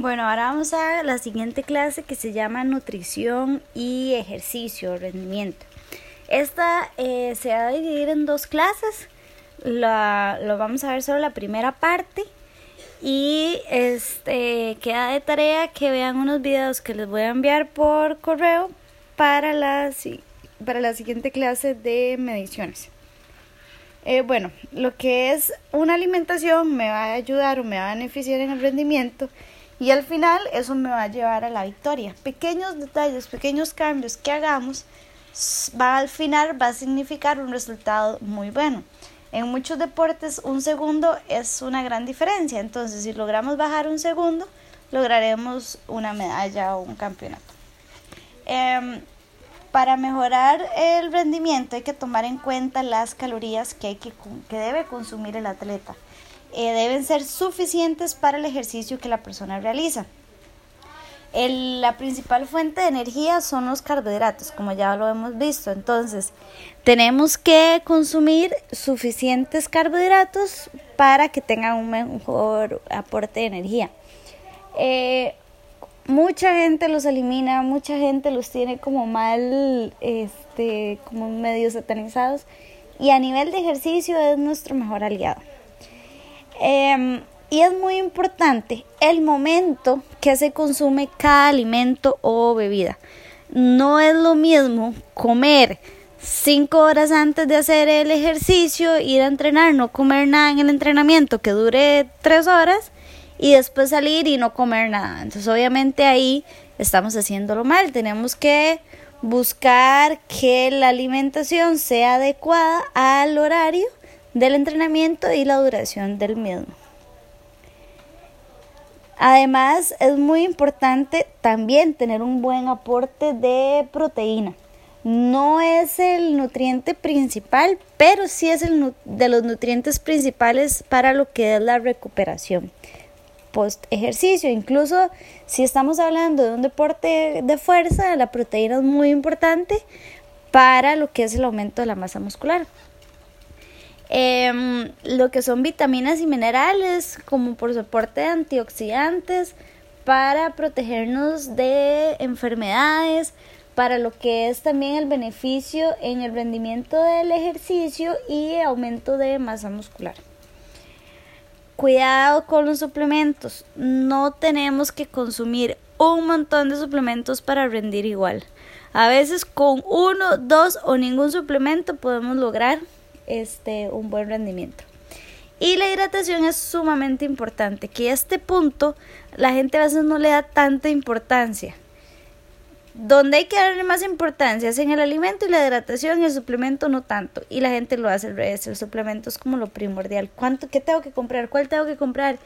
Bueno, ahora vamos a la siguiente clase que se llama nutrición y ejercicio, rendimiento. Esta eh, se va a dividir en dos clases. La, lo vamos a ver solo la primera parte. Y este queda de tarea que vean unos videos que les voy a enviar por correo para la, para la siguiente clase de mediciones. Eh, bueno, lo que es una alimentación me va a ayudar o me va a beneficiar en el rendimiento y al final eso me va a llevar a la victoria. Pequeños detalles, pequeños cambios que hagamos, va al final va a significar un resultado muy bueno. En muchos deportes un segundo es una gran diferencia, entonces si logramos bajar un segundo, lograremos una medalla o un campeonato. Em, para mejorar el rendimiento hay que tomar en cuenta las calorías que, hay que, que debe consumir el atleta. Eh, deben ser suficientes para el ejercicio que la persona realiza. la principal fuente de energía son los carbohidratos, como ya lo hemos visto. Entonces, tenemos que consumir suficientes carbohidratos para que tengan un mejor aporte de energía. Eh, mucha gente los elimina, mucha gente los tiene como mal, este, como medio satanizados. Y a nivel de ejercicio es nuestro mejor aliado. Em, y es muy importante el momento que se consume cada alimento o bebida. No es lo mismo comer cinco horas antes de hacer el ejercicio, ir a entrenar, no comer nada en el entrenamiento que dure tres horas y después salir y no comer nada. Entonces obviamente ahí estamos haciéndolo mal. Tenemos que buscar que la alimentación sea adecuada al horario del entrenamiento y la duración del mismo. Además, es muy importante también tener un buen aporte de proteína. No es el nutriente principal, pero sí es el de los nutrientes principales para lo que es la recuperación post ejercicio. Incluso si estamos hablando de un deporte de fuerza, la proteína es muy importante para lo que es el aumento de la masa muscular. Em, lo que son vitaminas y minerales, como por soporte de antioxidantes, para protegernos de enfermedades, para lo que es también el beneficio en el rendimiento del ejercicio y aumento de masa muscular. Cuidado con los suplementos, no tenemos que consumir un montón de suplementos para rendir igual. A veces con uno, dos o ningún suplemento podemos lograr este, un buen rendimiento. Y la hidratación es sumamente importante, que a este punto la gente a veces no le da tanta importancia. Donde hay que darle más importancia es en el alimento y la hidratación y el suplemento no tanto. Y la gente lo hace al revés, el suplemento es como lo primordial. ¿Cuánto, qué tengo que comprar? ¿Cuál tengo que comprar?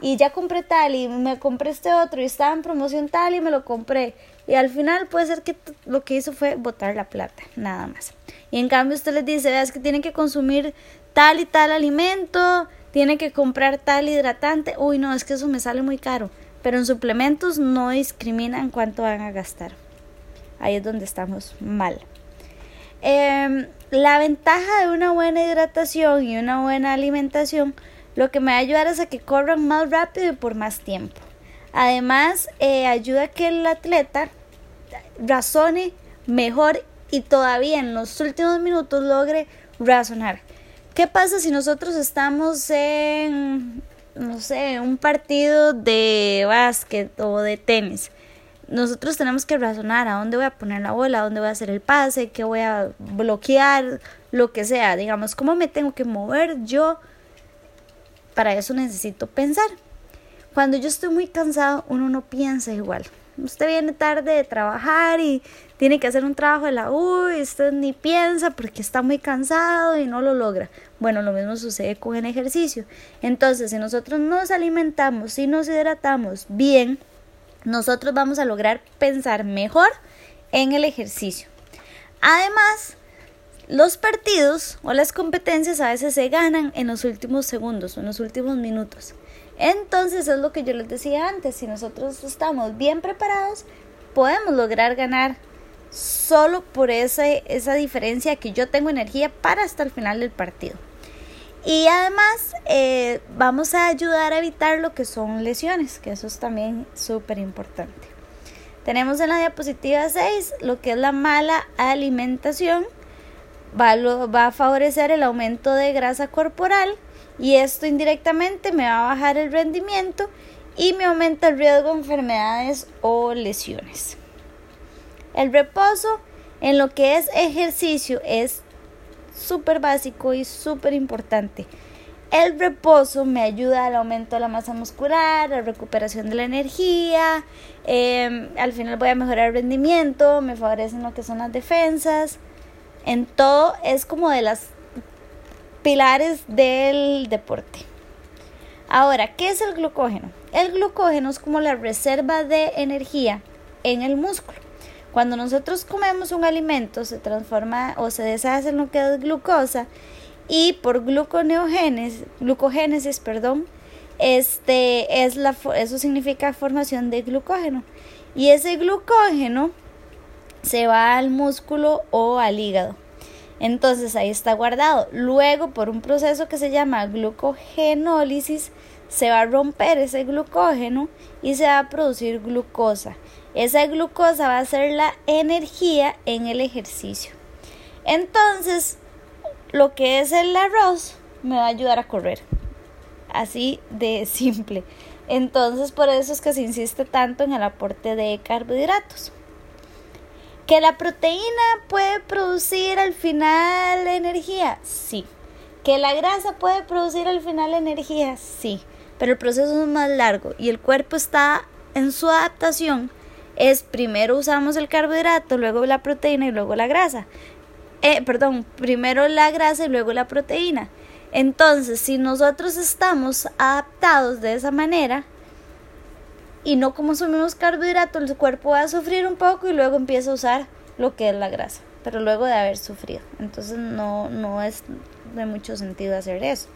Y ya compré tal y me compré este otro y estaba en promoción tal y me lo compré. Y al final puede ser que lo que hizo fue botar la plata, nada más. Y en cambio usted les dice, veas que tienen que consumir tal y tal alimento, tienen que comprar tal hidratante. Uy, no, es que eso me sale muy caro. Pero en suplementos no discriminan cuánto van a gastar. Ahí es donde estamos mal. Em, la ventaja de una buena hidratación y una buena alimentación, lo que me va a ayudar es a que corran más rápido y por más tiempo. Además, eh, ayuda a que el atleta razone mejor y todavía en los últimos minutos logre razonar. ¿Qué pasa si nosotros estamos en, no sé, un partido de básquet o de tenis? Nosotros tenemos que razonar a dónde voy a poner la bola, a dónde voy a hacer el pase, qué voy a bloquear, lo que sea. Digamos, cómo me tengo que mover yo. Para eso necesito pensar. Cuando yo estoy muy cansado, uno no piensa igual usted viene tarde de trabajar y tiene que hacer un trabajo de la U y usted ni piensa porque está muy cansado y no lo logra. Bueno, lo mismo sucede con el ejercicio. Entonces, si nosotros nos alimentamos, y nos hidratamos bien, nosotros vamos a lograr pensar mejor en el ejercicio. Además, los partidos o las competencias a veces se ganan en los últimos segundos o en los últimos minutos. Entonces es lo que yo les decía antes, si nosotros estamos bien preparados, podemos lograr ganar solo por esa, diferencia que yo tengo energía para hasta el final del partido. Y además eh, vamos a ayudar a evitar lo que son lesiones, que eso es también súper importante. Tenemos en la diapositiva 6 lo que es la mala alimentación. Va, va a favorecer el aumento de grasa corporal y esto indirectamente me va a bajar el rendimiento y me aumenta el riesgo de enfermedades o lesiones. El reposo en lo que es ejercicio es súper básico y súper importante. El reposo me ayuda al aumento de la masa muscular, a la recuperación de la energía, em, al final voy a mejorar el rendimiento, me favorecen lo que son las defensas. En todo es como de las pilares del deporte. Ahora, ¿qué es el glucógeno? El glucógeno es como la reserva de energía en el músculo. Cuando nosotros comemos un alimento se transforma o se deshace en lo que es glucosa y por glucogénesis, perdón, este es la eso significa formación de glucógeno y ese glucógeno se va al músculo o al hígado. Entonces ahí está guardado. Luego, por un proceso que se llama glucogenólisis, se va a romper ese glucógeno y se va a producir glucosa. Esa glucosa va a ser la energía en el ejercicio. Entonces, lo que es el arroz me va a ayudar a correr. Así de simple. Entonces, por eso es que se insiste tanto en el aporte de carbohidratos. ¿Que la proteína puede producir al final energía? Sí. ¿Que la grasa puede producir al final energía? Sí. Pero el proceso es más largo y el cuerpo está en su adaptación. Es primero usamos el carbohidrato, luego la proteína y luego la grasa. Eh, perdón, primero la grasa y luego la proteína. Entonces, si nosotros estamos adaptados de esa manera, y no consumimos carbohidratos, el cuerpo va a sufrir un poco y luego empieza a usar lo que es la grasa, pero luego de haber sufrido. Entonces no, no es de mucho sentido hacer eso.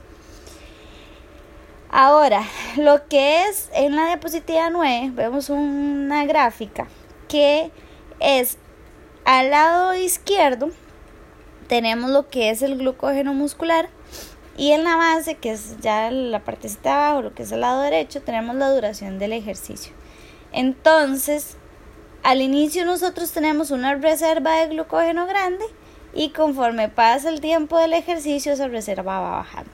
Ahora, lo que es en la diapositiva 9, vemos una gráfica que es al lado izquierdo tenemos lo que es el glucógeno muscular y en la base, que es ya la parte de abajo, lo que es el lado derecho, tenemos la duración del ejercicio. Entonces, al inicio nosotros tenemos una reserva de glucógeno grande y conforme pasa el tiempo del ejercicio esa reserva va bajando.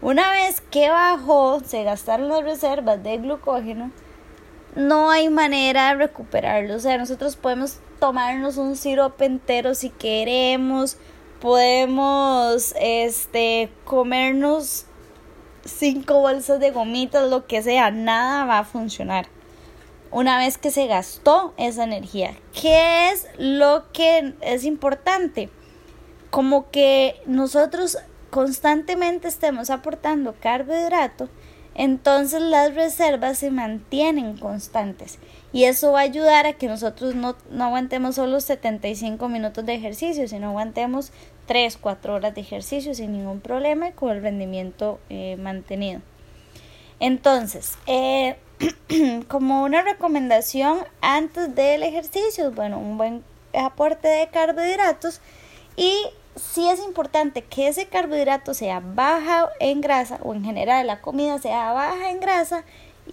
Una vez que bajó, se gastaron las reservas de glucógeno, no hay manera de recuperarlo. O sea, nosotros podemos tomarnos un sirope entero si queremos, podemos este comernos cinco bolsas de gomitas, lo que sea, nada va a funcionar. Una vez que se gastó esa energía, ¿qué es lo que es importante? Como que nosotros constantemente estemos aportando carbohidrato, entonces las reservas se mantienen constantes y eso va a ayudar a que nosotros no, no aguantemos solo 75 minutos de ejercicio, sino aguantemos 3, 4 horas de ejercicio sin ningún problema y con el rendimiento eh, mantenido. Entonces, eh, como una recomendación antes del ejercicio, bueno, un buen aporte de carbohidratos y sí es importante que ese carbohidrato sea baja en grasa o en general la comida sea baja en grasa,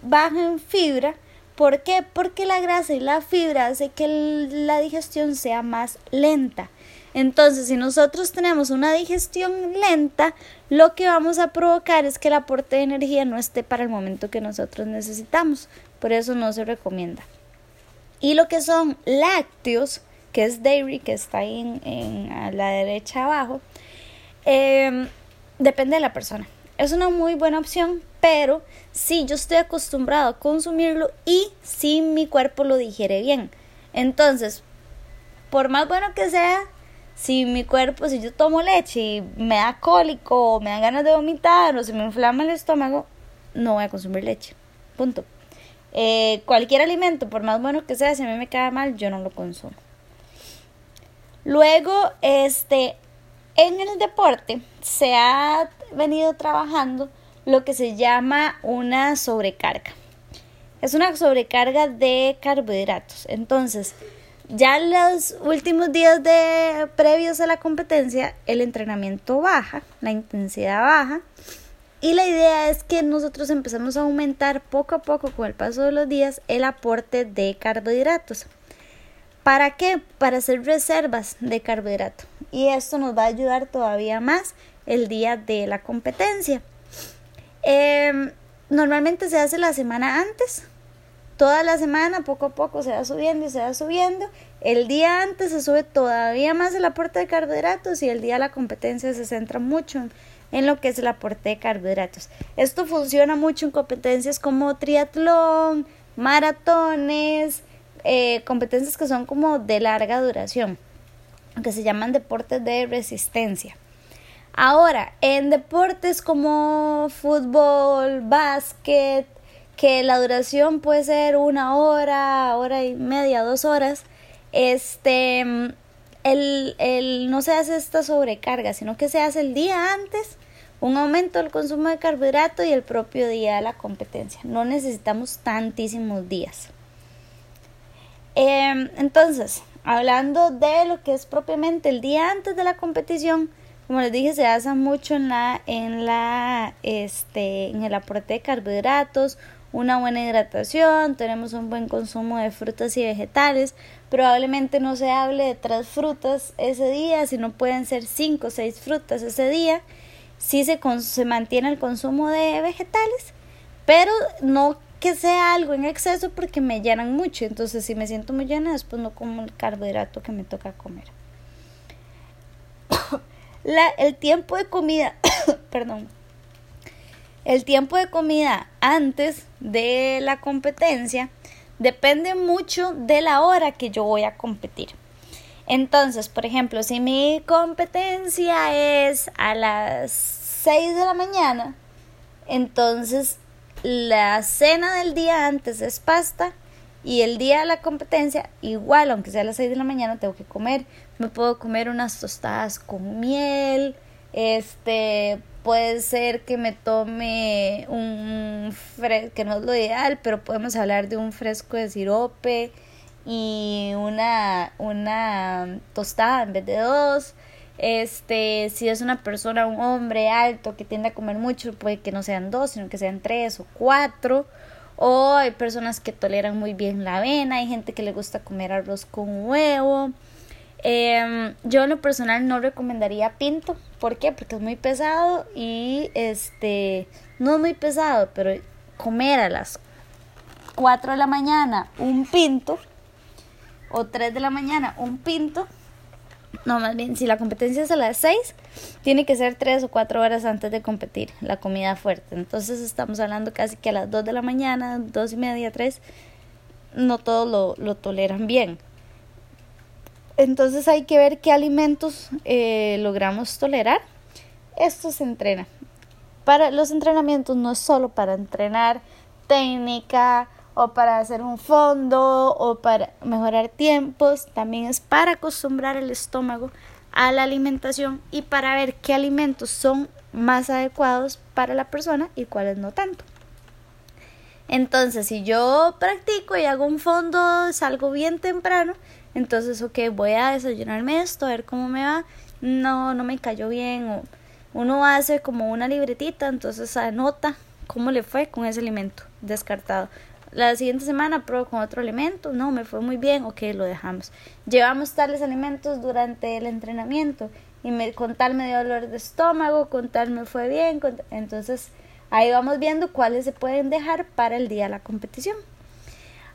baja en fibra. ¿Por qué? Porque la grasa y la fibra hace que la digestión sea más lenta. Entonces, si nosotros tenemos una digestión lenta, lo que vamos a provocar es que el aporte de energía no esté para el momento que nosotros necesitamos. Por eso no se recomienda. Y lo que son lácteos, que es dairy, que está ahí en, a la derecha abajo, em, depende de la persona. Es una muy buena opción, pero si yo estoy acostumbrado a consumirlo y si mi cuerpo lo digiere bien. Entonces, por más bueno que sea, si mi cuerpo, si yo tomo leche y me da cólico, o me dan ganas de vomitar, o se me inflama el estómago, no voy a consumir leche. Punto. Eh, cualquier alimento, por más bueno que sea, si a mí me cae mal, yo no lo consumo. Luego, este, en el deporte se ha venido trabajando lo que se llama una sobrecarga. Es una sobrecarga de carbohidratos. Entonces, Ya los últimos días de previos a la competencia, el entrenamiento baja, la intensidad baja. Y la idea es que nosotros empezamos a aumentar poco a poco con el paso de los días el aporte de carbohidratos. ¿Para qué? Para hacer reservas de carbohidrato. Y esto nos va a ayudar todavía más el día de la competencia. Em, normalmente se hace la semana antes, toda la semana, poco a poco se va subiendo y se va subiendo. El día antes se sube todavía más el aporte de carbohidratos y el día de la competencia se centra mucho en, lo que es el aporte de carbohidratos. Esto funciona mucho en competencias como triatlón, maratones, eh, competencias que son como de larga duración, que se llaman deportes de resistencia. Ahora, en deportes como fútbol, básquet, que la duración puede ser una hora, hora y media, dos horas, este, el, el, no se hace esta sobrecarga, sino que se hace el día antes un aumento del consumo de carbohidrato y el propio día de la competencia. No necesitamos tantísimos días. Em, entonces, hablando de lo que es propiamente el día antes de la competición, como les dije, se basa mucho en la, en la, este, en el aporte de carbohidratos, una buena hidratación, tenemos un buen consumo de frutas y vegetales. Probablemente no se hable de tres frutas ese día, sino pueden ser cinco o seis frutas ese día. Sí se, se mantiene el consumo de vegetales, pero no que sea algo en exceso porque me llenan mucho. Entonces, si me siento muy llena, después no como el carbohidrato que me toca comer. La, el tiempo de comida, perdón, el tiempo de comida antes de la competencia depende mucho de la hora que yo voy a competir. Entonces, por ejemplo, si mi competencia es a las 6 de la mañana, entonces la cena del día antes es pasta y el día de la competencia, igual, aunque sea a las 6 de la mañana, tengo que comer. Me puedo comer unas tostadas con miel, este, puede ser que me tome un fresco, que no es lo ideal, pero podemos hablar de un fresco de sirope y una, una tostada en vez de dos. Este, si es una persona, un hombre alto que tiende a comer mucho, puede que no sean dos, sino que sean tres o cuatro. O hay personas que toleran muy bien la avena, hay gente que le gusta comer arroz con huevo. Em, yo en lo personal no recomendaría pinto. ¿Por qué? Porque es muy pesado y este no es muy pesado, pero comer a las 4 de la mañana un pinto o 3 de la mañana un pinto. No, más bien, si la competencia es a las 6, tiene que ser 3 o 4 horas antes de competir la comida fuerte. Entonces estamos hablando casi que a las 2 de la mañana, 2 y media, 3, no todos lo, lo toleran bien. Entonces hay que ver qué alimentos eh, logramos tolerar. Esto se entrena. Para los entrenamientos no es solo para entrenar técnica o para hacer un fondo o para mejorar tiempos, también es para acostumbrar el estómago a la alimentación y para ver qué alimentos son más adecuados para la persona y cuáles no tanto. Entonces, si yo practico y hago un fondo, salgo bien temprano, entonces, ok, voy a desayunarme esto, a ver cómo me va. No, no me cayó bien. O uno hace como una libretita, entonces anota cómo le fue con ese alimento descartado. La siguiente semana pruebo con otro alimento, no, me fue muy bien, ok, lo dejamos. Llevamos tales alimentos durante el entrenamiento y me, con tal me dio dolor de estómago, con tal me fue bien, entonces ahí vamos viendo cuáles se pueden dejar para el día de la competición.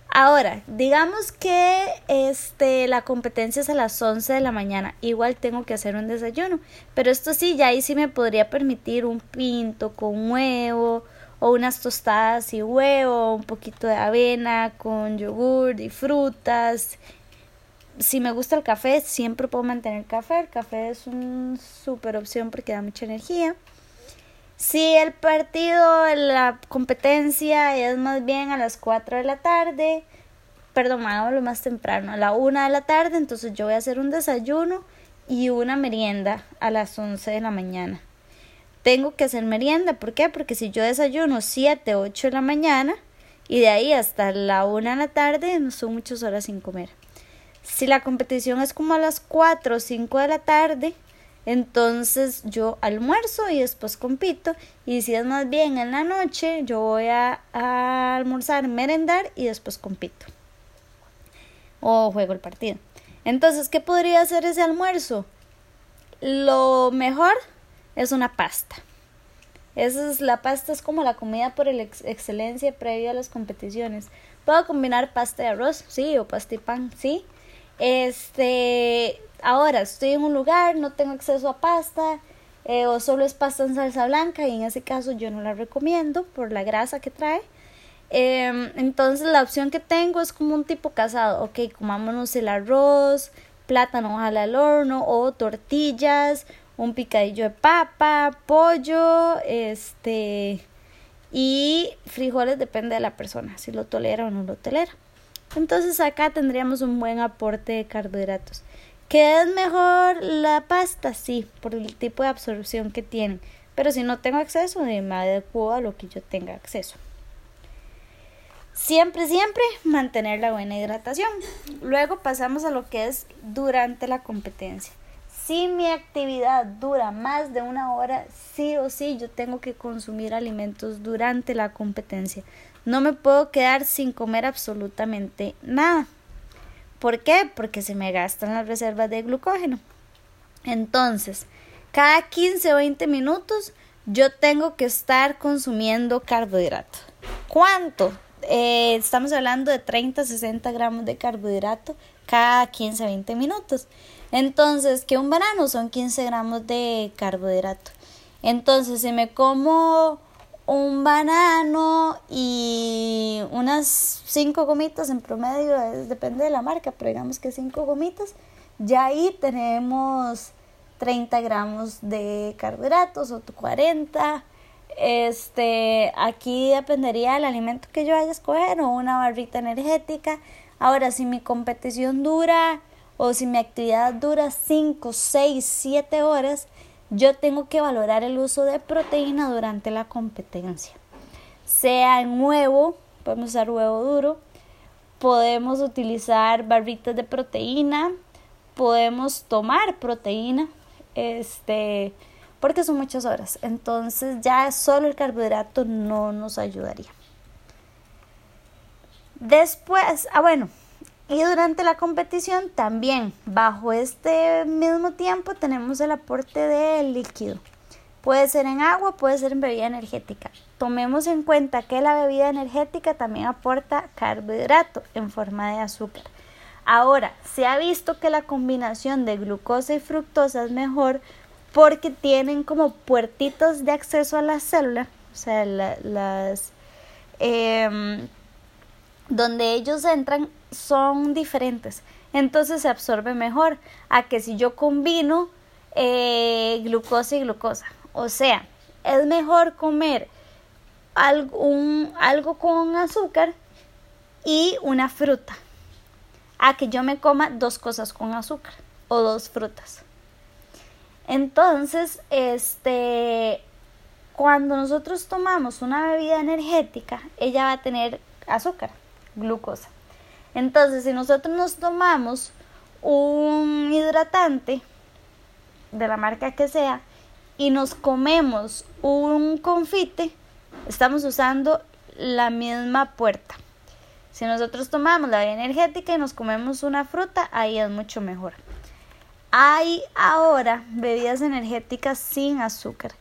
Ahora, digamos que este, la competencia es a las 11 de la mañana, igual tengo que hacer un desayuno, pero esto sí, ya ahí sí me podría permitir un pinto con huevo o unas tostadas y huevo, un poquito de avena con yogur y frutas. Si me gusta el café, siempre puedo mantener café, el café es una super opción porque da mucha energía. Si el partido, la competencia es más bien a las 4 de la tarde, perdón, lo más temprano, a la 1 de la tarde, entonces yo voy a hacer un desayuno y una merienda a las 11 de la mañana. Tengo que hacer merienda, ¿por qué? Porque si yo desayuno 7, 8 de la mañana y de ahí hasta la 1 de la tarde, no son muchas horas sin comer. Si la competición es como a las 4 o 5 de la tarde, entonces yo almuerzo y después compito. Y si es más bien en la noche, yo voy a, almorzar, merendar y después compito. O juego el partido. Entonces, ¿qué podría hacer ese almuerzo? Lo mejor es una pasta. Es la pasta es como la comida por el excelencia previo a las competiciones. Puedo combinar pasta y arroz, sí, o pasta y pan, sí. Este, ahora estoy en un lugar, no tengo acceso a pasta, eh, o solo es pasta en salsa blanca, y en ese caso yo no la recomiendo por la grasa que trae. Em, entonces la opción que tengo es como un tipo casado, ok, comámonos el arroz, plátano al horno o tortillas, un picadillo de papa, pollo, este y frijoles depende de la persona, si lo tolera o no lo tolera. Entonces acá tendríamos un buen aporte de carbohidratos. ¿Qué es mejor la pasta? Sí, por el tipo de absorción que tiene. Pero si no tengo acceso, me adecuo a lo que yo tenga acceso. Siempre, siempre mantener la buena hidratación. Luego pasamos a lo que es durante la competencia. Si mi actividad dura más de una hora, sí o sí yo tengo que consumir alimentos durante la competencia. No me puedo quedar sin comer absolutamente nada. ¿Por qué? Porque se me gastan las reservas de glucógeno. Entonces, cada 15 o 20 minutos yo tengo que estar consumiendo carbohidrato. ¿Cuánto? Eh, estamos hablando de 30 60 gramos de carbohidrato cada 15 20 minutos. Entonces, que un banano son 15 gramos de carbohidrato. Entonces, si me como un banano y unas 5 gomitas en promedio, depende de la marca, pero digamos que 5 gomitas, ya ahí tenemos 30 gramos de carbohidratos o 40. Este, aquí dependería del alimento que yo vaya a escoger o una barrita energética. Ahora, si mi competición dura o si mi actividad dura 5, 6, 7 horas, yo tengo que valorar el uso de proteína durante la competencia. Sea en huevo, podemos usar huevo duro, podemos utilizar barritas de proteína, podemos tomar proteína, este, porque son muchas horas. Entonces ya solo el carbohidrato no nos ayudaría. Después, ah bueno, y durante la competición también, bajo este mismo tiempo, tenemos el aporte de líquido. Puede ser en agua, puede ser en bebida energética. Tomemos en cuenta que la bebida energética también aporta carbohidrato en forma de azúcar. Ahora, se ha visto que la combinación de glucosa y fructosa es mejor porque tienen como puertitos de acceso a la célula, o sea, las... Em, donde ellos entran son diferentes. Entonces se absorbe mejor a que si yo combino eh, glucosa y glucosa. O sea, es mejor comer algo, algo con azúcar y una fruta a que yo me coma dos cosas con azúcar o dos frutas. Entonces, este, cuando nosotros tomamos una bebida energética, ella va a tener azúcar, glucosa. Entonces, si nosotros nos tomamos un hidratante de la marca que sea y nos comemos un confite, estamos usando la misma puerta. Si nosotros tomamos la energética y nos comemos una fruta, ahí es mucho mejor. Hay ahora bebidas energéticas sin azúcar.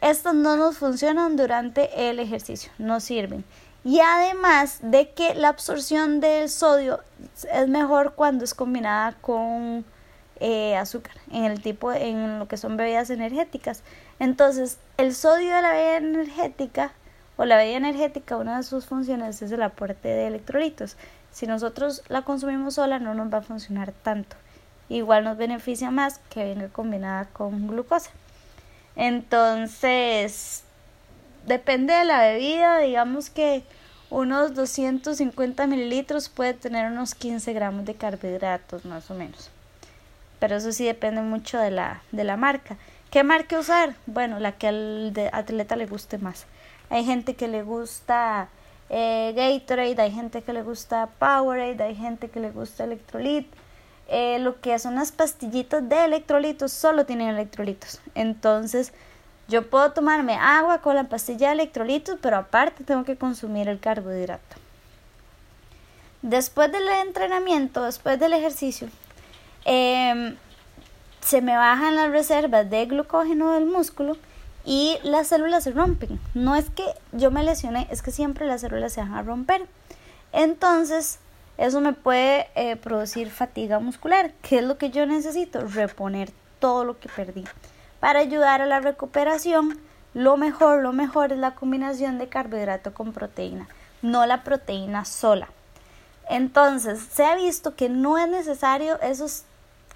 Estas no nos funcionan durante el ejercicio, no sirven. Y además de que la absorción del sodio es mejor cuando es combinada con eh, azúcar, en el tipo, en lo que son bebidas energéticas. Entonces, el sodio de la bebida energética o la bebida energética, una de sus funciones es el aporte de electrolitos. Si nosotros la consumimos sola, no nos va a funcionar tanto. Igual nos beneficia más que venga combinada con glucosa. Entonces, depende de la bebida, digamos que unos 250 mililitros puede tener unos 15 gramos de carbohidratos más o menos. Pero eso sí depende mucho de la, de la marca. ¿Qué marca usar? Bueno, la que al atleta le guste más. Hay gente que le gusta eh, Gatorade, hay gente que le gusta Powerade, hay gente que le gusta Electrolyte. eh, lo que son las pastillitas de electrolitos solo tienen electrolitos. Entonces, yo puedo tomarme agua con la pastilla de electrolitos, pero aparte tengo que consumir el carbohidrato. Después del entrenamiento, después del ejercicio, em, se me bajan las reservas de glucógeno del músculo y las células se rompen. No es que yo me lesione, es que siempre las células se van a romper. Entonces, eso me puede eh, producir fatiga muscular. ¿Qué es lo que yo necesito? Reponer todo lo que perdí. Para ayudar a la recuperación, lo mejor, lo mejor es la combinación de carbohidrato con proteína, no la proteína sola. Entonces, se ha visto que no es necesario esos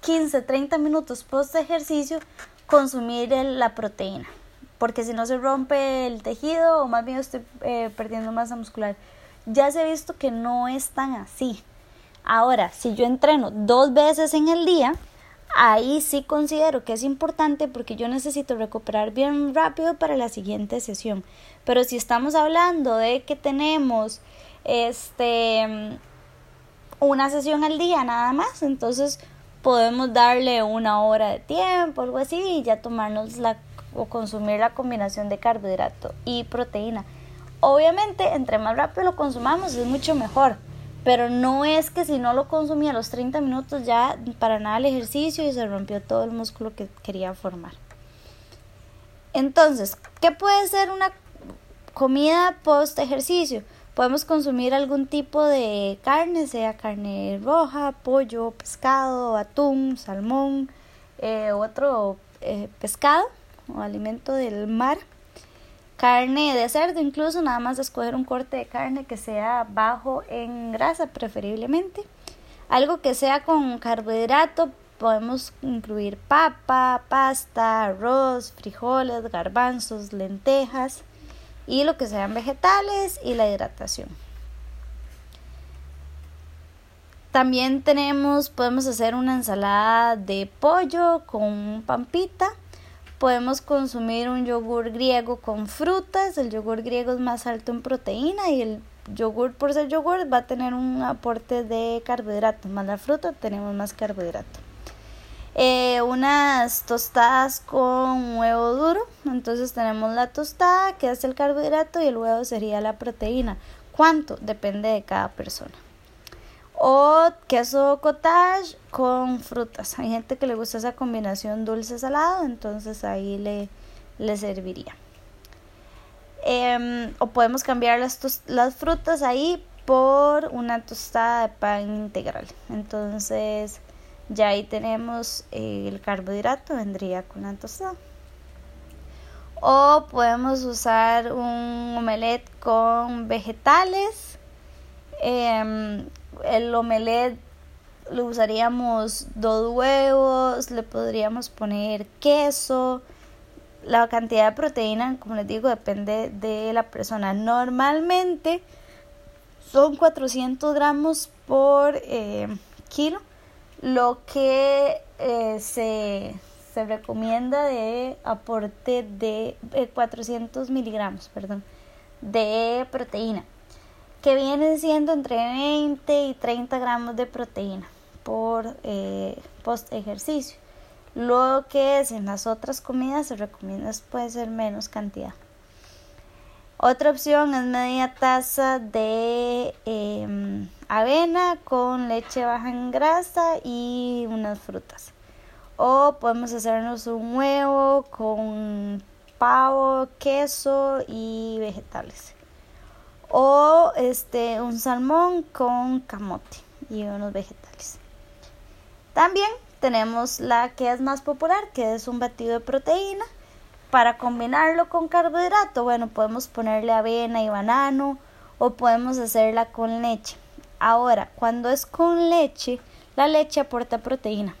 15, 30 minutos post ejercicio consumir la proteína, porque si no se rompe el tejido o más bien estoy eh, perdiendo masa muscular ya se ha visto que no es tan así. Ahora, si yo entreno dos veces en el día, ahí sí considero que es importante porque yo necesito recuperar bien rápido para la siguiente sesión. Pero si estamos hablando de que tenemos este una sesión al día nada más, entonces podemos darle una hora de tiempo, algo así, y ya tomarnos la o consumir la combinación de carbohidrato y proteína. Obviamente, entre más rápido lo consumamos es mucho mejor, pero no es que si no lo consumí a los 30 minutos ya para nada el ejercicio y se rompió todo el músculo que quería formar. Entonces, ¿qué puede ser una comida post ejercicio? Podemos consumir algún tipo de carne, sea carne roja, pollo, pescado, atún, salmón, eh, otro eh, pescado o alimento del mar carne de cerdo, incluso nada más escoger un corte de carne que sea bajo en grasa preferiblemente. Algo que sea con carbohidrato, podemos incluir papa, pasta, arroz, frijoles, garbanzos, lentejas y lo que sean vegetales y la hidratación. También tenemos, podemos hacer una ensalada de pollo con pampita Podemos consumir un yogur griego con frutas. El yogur griego es más alto en proteína y el yogur por ser yogur va a tener un aporte de carbohidratos. Más la fruta tenemos más carbohidrato. Eh, unas tostadas con huevo duro. Entonces tenemos la tostada que es el carbohidrato y el huevo sería la proteína. ¿Cuánto? Depende de cada persona o queso cottage con frutas. Hay gente que le gusta esa combinación dulce-salado, entonces ahí le, le serviría. Em, o podemos cambiar las, las frutas ahí por una tostada de pan integral. Entonces ya ahí tenemos eh, el carbohidrato, vendría con la tostada. O podemos usar un omelette con vegetales. Eh, el omelette lo usaríamos dos huevos, le podríamos poner queso. La cantidad de proteína, como les digo, depende de la persona. Normalmente son 400 gramos por eh, kilo, lo que eh, se, se, recomienda de aporte de 400 eh, miligramos, perdón, de proteína que vienen siendo entre 20 y 30 gramos de proteína por eh, post ejercicio. Lo que es en las otras comidas se recomienda puede ser menos cantidad. Otra opción es media taza de em, avena con leche baja en grasa y unas frutas. O podemos hacernos un huevo con pavo, queso y vegetales o este un salmón con camote y unos vegetales. También tenemos la que es más popular, que es un batido de proteína. Para combinarlo con carbohidrato, bueno, podemos ponerle avena y banano o podemos hacerla con leche. Ahora, cuando es con leche, la leche aporta proteína.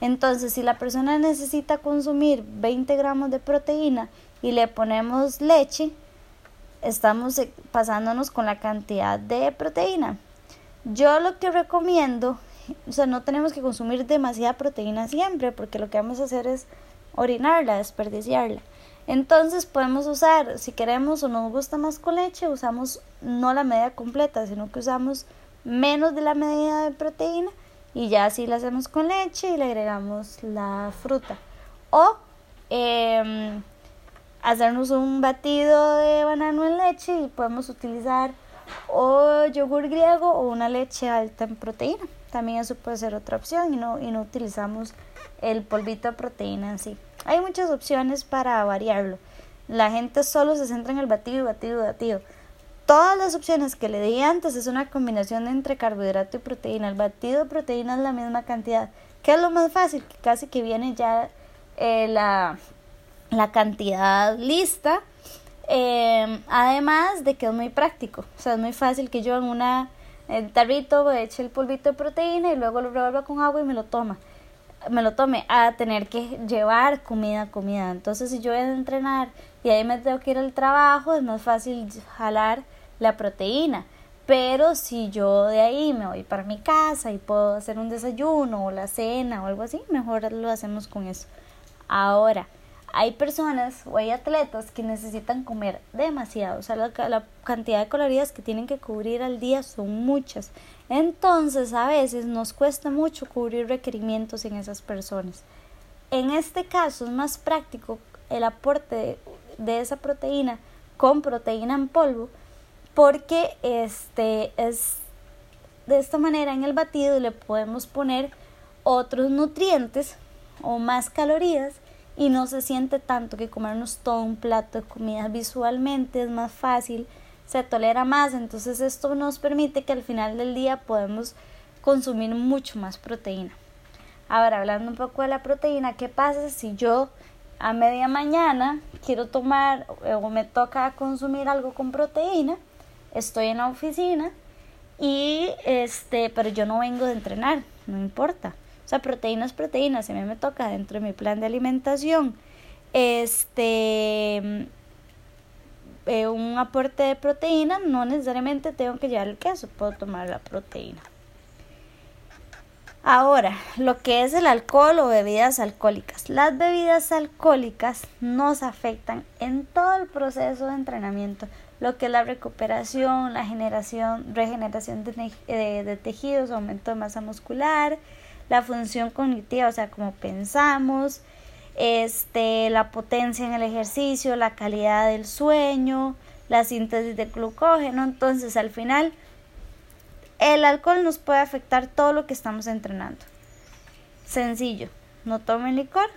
Entonces, si la persona necesita consumir 20 gramos de proteína y le ponemos leche, estamos eh, pasándonos con la cantidad de proteína. Yo lo que recomiendo, o sea, no tenemos que consumir demasiada proteína siempre, porque lo que vamos a hacer es orinarla, desperdiciarla. Entonces podemos usar, si queremos o nos gusta más con leche, usamos no la medida completa, sino que usamos menos de la medida de proteína y ya así la hacemos con leche y le agregamos la fruta. O em, hacernos un batido de banano en leche y podemos utilizar o yogur griego o una leche alta en proteína. También eso puede ser otra opción y no, y no utilizamos el polvito de proteína en sí. Hay muchas opciones para variarlo. La gente solo se centra en el batido, batido, batido. Todas las opciones que le di antes es una combinación entre carbohidrato y proteína. El batido de proteína es la misma cantidad. ¿Qué es lo más fácil? Que casi que viene ya eh, la, la cantidad lista Em, además de que es muy práctico, o sea, es muy fácil que yo en una tarrito eche el polvito de proteína y luego lo revuelva con agua y me lo toma. Me lo tome a tener que llevar comida, comida. Entonces, si yo voy a entrenar y ahí me tengo que ir al trabajo, es más fácil jalar la proteína. Pero si yo de ahí me voy para mi casa y puedo hacer un desayuno o la cena o algo así, mejor lo hacemos con eso. Ahora, hay personas o hay atletas que necesitan comer demasiado, o sea, la, cantidad de calorías que tienen que cubrir al día son muchas. Entonces, a veces nos cuesta mucho cubrir requerimientos en esas personas. En este caso es más práctico el aporte de, de esa proteína con proteína en polvo porque este es de esta manera en el batido le podemos poner otros nutrientes o más calorías y no se siente tanto que comernos todo un plato de comida visualmente es más fácil, se tolera más, entonces esto nos permite que al final del día podemos consumir mucho más proteína. Ahora, hablando un poco de la proteína, ¿qué pasa si yo a media mañana quiero tomar o me toca consumir algo con proteína? Estoy en la oficina y este, pero yo no vengo de entrenar, no importa. O sea, proteína es proteína, si a mí me toca dentro de mi plan de alimentación, este, eh, un aporte de proteína, no necesariamente tengo que llevar el queso, puedo tomar la proteína. Ahora, lo que es el alcohol o bebidas alcohólicas. Las bebidas alcohólicas nos afectan en todo el proceso de entrenamiento, lo que es la recuperación, la generación, regeneración de, de tejidos, aumento de masa muscular, la función cognitiva, o sea, como pensamos, este, la potencia en el ejercicio, la calidad del sueño, la síntesis de glucógeno. Entonces, al final, el alcohol nos puede afectar todo lo que estamos entrenando. Sencillo, no tomen licor.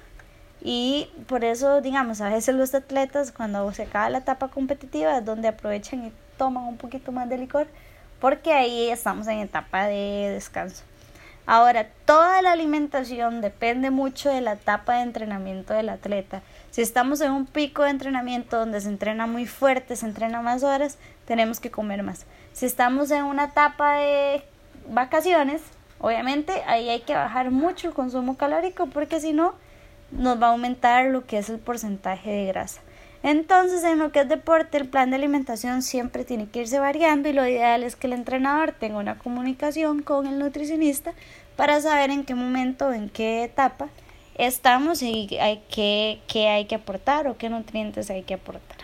Y por eso, digamos, a veces los atletas cuando se acaba la etapa competitiva es donde aprovechan y toman un poquito más de licor porque ahí estamos en etapa de descanso. Ahora, toda la alimentación depende mucho de la etapa de entrenamiento del atleta. Si estamos en un pico de entrenamiento donde se entrena muy fuerte, se entrena más horas, tenemos que comer más. Si estamos en una etapa de vacaciones, obviamente ahí hay que bajar mucho el consumo calórico porque si no, nos va a aumentar lo que es el porcentaje de grasa. Entonces, en lo que es deporte, el plan de alimentación siempre tiene que irse variando y lo ideal es que el entrenador tenga una comunicación con el nutricionista para saber en qué momento, en qué etapa estamos y hay qué, qué hay que aportar o qué nutrientes hay que aportar.